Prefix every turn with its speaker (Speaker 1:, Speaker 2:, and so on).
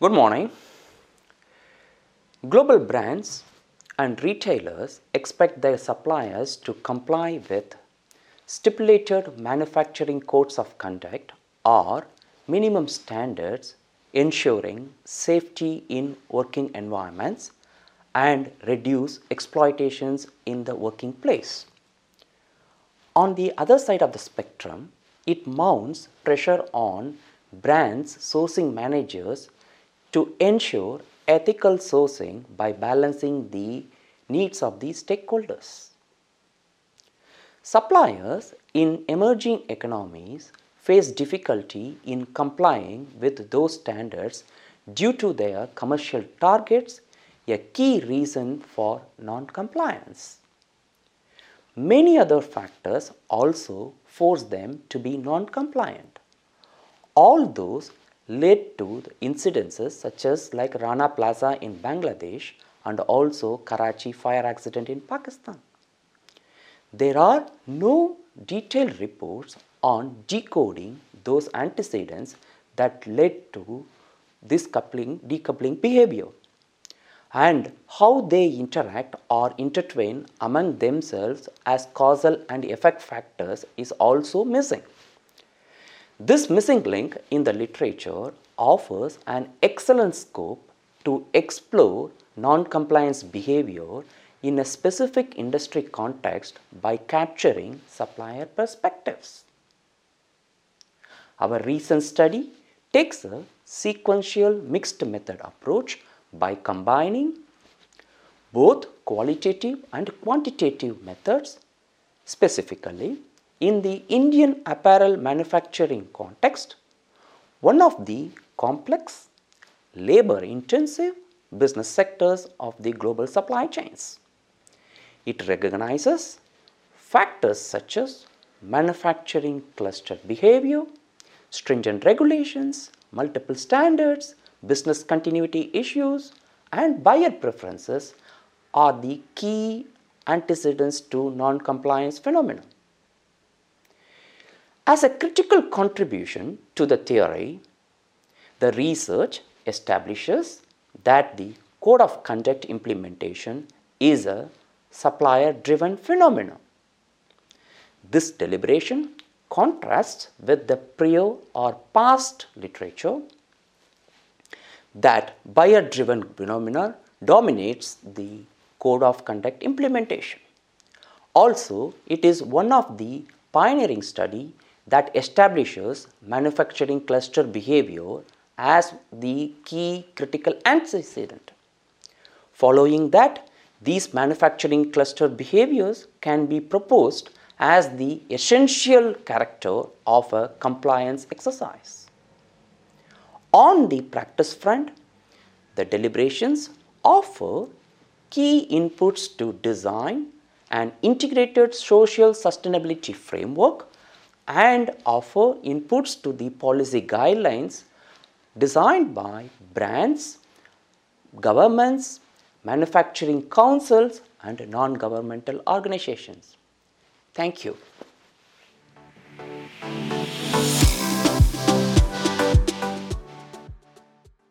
Speaker 1: Good morning. Global brands and retailers expect their suppliers to comply with stipulated manufacturing codes of conduct or minimum standards ensuring safety in working environments and reduce exploitations in the working place. On the other side of the spectrum, it mounts pressure on brands sourcing managers to ensure ethical sourcing by balancing the needs of the stakeholders. Suppliers in emerging economies face difficulty in complying with those standards due to their commercial targets, a key reason for non-compliance. Many other factors also force them to be non-compliant. All those led to incidences such as like Rana Plaza in Bangladesh and also Karachi fire accident in Pakistan. There are no detailed reports on decoding those antecedents that led to this coupling, decoupling behavior and how they interact or intertwine among themselves as causal and effect factors is also missing. This missing link in the literature offers an excellent scope to explore non-compliance behavior in a specific industry context by capturing supplier perspectives. Our recent study takes a sequential mixed method approach by combining both qualitative and quantitative methods specifically in the Indian apparel manufacturing context one of the complex labor intensive business sectors of the global supply chains it recognizes factors such as manufacturing cluster behavior stringent regulations multiple standards business continuity issues and buyer preferences are the key antecedents to non-compliance phenomena. As a critical contribution to the theory, the research establishes that the code of conduct implementation is a supplier driven phenomenon. This deliberation contrasts with the prior or past literature that buyer driven phenomena dominates the code of conduct implementation. Also, it is one of the pioneering study that establishes manufacturing cluster behavior as the key critical antecedent. Following that, these manufacturing cluster behaviors can be proposed as the essential character of a compliance exercise. On the practice front, the deliberations offer key inputs to design an integrated social sustainability framework and offer inputs to the policy guidelines designed by brands, governments, manufacturing councils and non-governmental organizations. Thank you.